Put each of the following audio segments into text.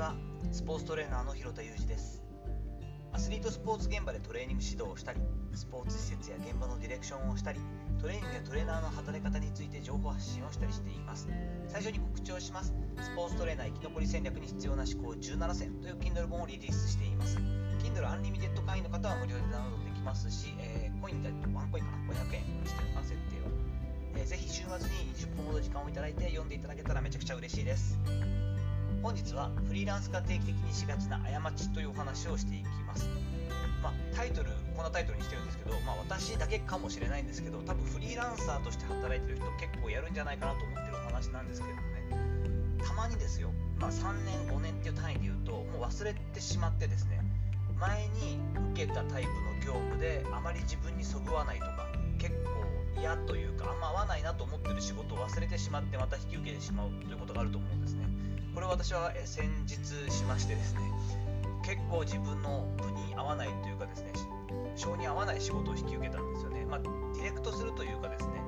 は。スポーツトレーナーの広田裕二です。アスリートスポーツ現場でトレーニング指導をしたりスポーツ施設や現場のディレクションをしたりトレーニングやトレーナーの働き方について情報発信をしたりしています。最初に告知をします。スポーツトレーナー生き残り戦略に必要な思考17選という Kindle 本をリリースしています。Kindle アンリミテッド会員の方は無料でダウンロードできますし、えー、コインだとワンコインかな？500円してるか設定を、えー、ぜひ週末に20分ほど時間をいただいて読んでいただけたらめちゃくちゃ嬉しいです。本日はフリーランスが定期的にしがちな過ちというお話をしていきます、まあ、タイトルこんなタイトルにしてるんですけど、まあ、私だけかもしれないんですけど多分フリーランサーとして働いてる人結構やるんじゃないかなと思ってるお話なんですけどね。たまにですよ、まあ、3年5年っていう単位で言うともう忘れてしまってですね前に受けたタイプの業務であまり自分にそぐわないとか結構嫌というかあんま合わないなと思ってる仕事を忘れてしまってまた引き受けてしまうということがあると思うんですね。これ私は先日しましてですね結構自分の部に合わないというかですね性に合わない仕事を引き受けたんですよね。まあ、ディレクトするというかですね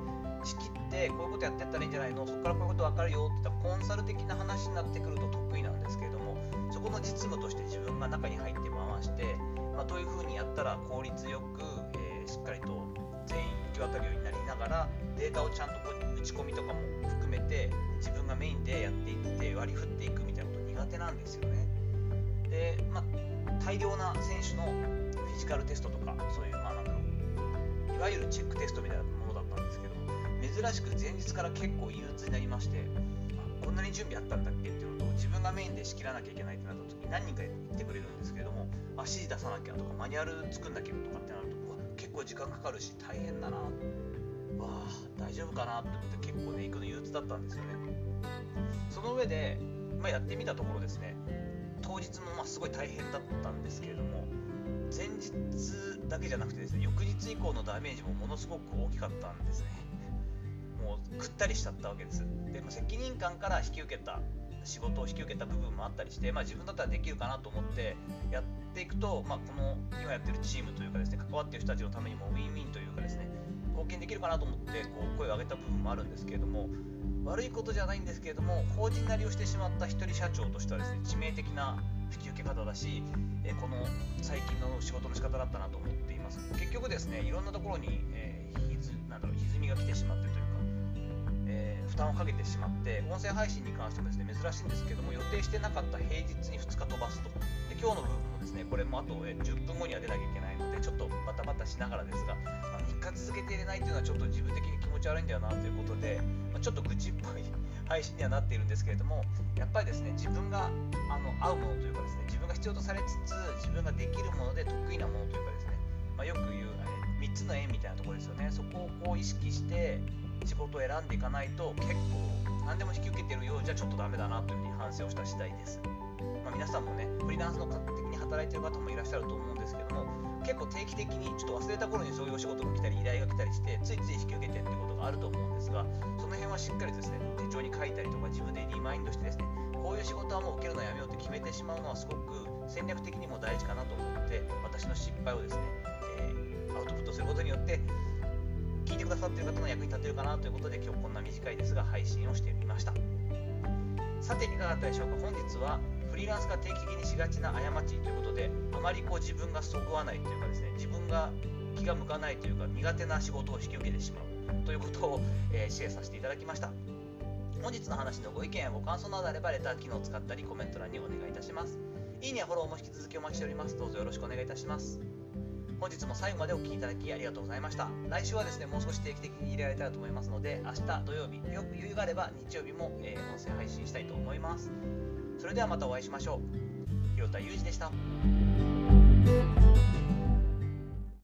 仕切ってこういうことやってったらいいんじゃないのそこからこういうこと分かるよって言ったコンサル的な話になってくると得意なんですけれどもそこの実務として自分が中に入って回して、まあ、どういうふうにやったら効率よく、えー、しっかりと全員行き渡るようになりながらデータをちゃんとこう打ち込みとかも含めて割り振っていくみたいなこと苦手なんですよね。で、まあ、大量な選手のフィジカルテストとかそういう、まあ、なんだろういわゆるチェックテストみたいなものだったんですけど珍しく前日から結構憂鬱になりましてこんなに準備あったんだっけっていうのと自分がメインで仕切らなきゃいけないってなった時に何人か言ってくれるんですけれどもあ指示出さなきゃとかマニュアル作んなきゃとかってなると結構時間かかるし大変だなわあ大丈夫かなって思って結構ね行くの憂鬱だったんですよねその上で、まあ、やってみたところですね。当日もまあすごい大変だったんですけれども前日だけじゃなくてですね翌日以降のダメージもものすごく大きかったんですね。もうぐったりしちゃったわけです。でも責任感から引き受けた仕事を引き受けた部分もあったりして、まあ、自分だったらできるかなと思ってやっていくと、まあ、この今やってるチームというかですね関わってる人たちのためにもウィンウィンというかですね貢献できるかなと思ってこう声を上げた部分もあるんですけれども悪いことじゃないんですけれども法人なりをしてしまった一人社長としてはですね致命的な引き受け方だし、えこの最近の仕事の仕方だったなと思っています。結局ですねいろんなところに、えー、なんだろう歪みが来てしまってというか、えー、負担をかけてしまって音声配信に関してもですね珍しいんですけども予定してなかった平日に2日飛ばすと。で今日の部分もですねこれもあと、10分後には出なきゃいけないしながらですが、まあ、3日続けていれないというのはちょっと自分的に気持ち悪いんだよなということで、まあ、ちょっと愚痴っぽい配信にはなっているんですけれどもやっぱりですね自分があの合うものというかですね自分が必要とされつつ自分ができるもので得意なものというかですね、まあ、よく言う、3つの円みたいなところですよね。そこをこう意識して仕事を選んでいかないと結構何でも引き受けてるようじゃちょっとダメだなというふうに反省をした次第です、まあ、皆さんもねフリーランスの的に働いてる方もいらっしゃると思うんですけども結構定期的にちょっと忘れた頃にそういうお仕事が来たり依頼が来たりしてついつい引き受けてってことがあると思うんですがその辺はしっかりですね手帳に書いたりとか自分でリマインドしてですねこういう仕事はもう受けるのやめようって決めてしまうのはすごく戦略的にも大事かなと思って私の失敗をですね、えー、アウトプットすることによって聞いてくださってる方の役に立てるかなということで今日こんな短いですが配信をしてみました。さていかがだったでしょうか？本日はフリーランスが定期的にしがちな過ちということであまりこう自分がそぐわないというかですね自分が気が向かないというか苦手な仕事を引き受けてしまうということを、えー、シェアさせていただきました。本日の話のご意見やご感想などあればレター機能を使ったりコメント欄にお願いいたします。いいねやフォローも引き続きお待ちしております。どうぞよろしくお願いいたします。本日も最後までお聴きいただきありがとうございました。来週はですねもう少し定期的に入れられたらと思いますので明日土曜日よく余裕があれば日曜日も、えー、音声配信したいと思います。それではまたお会いしましょう。広田裕二でした。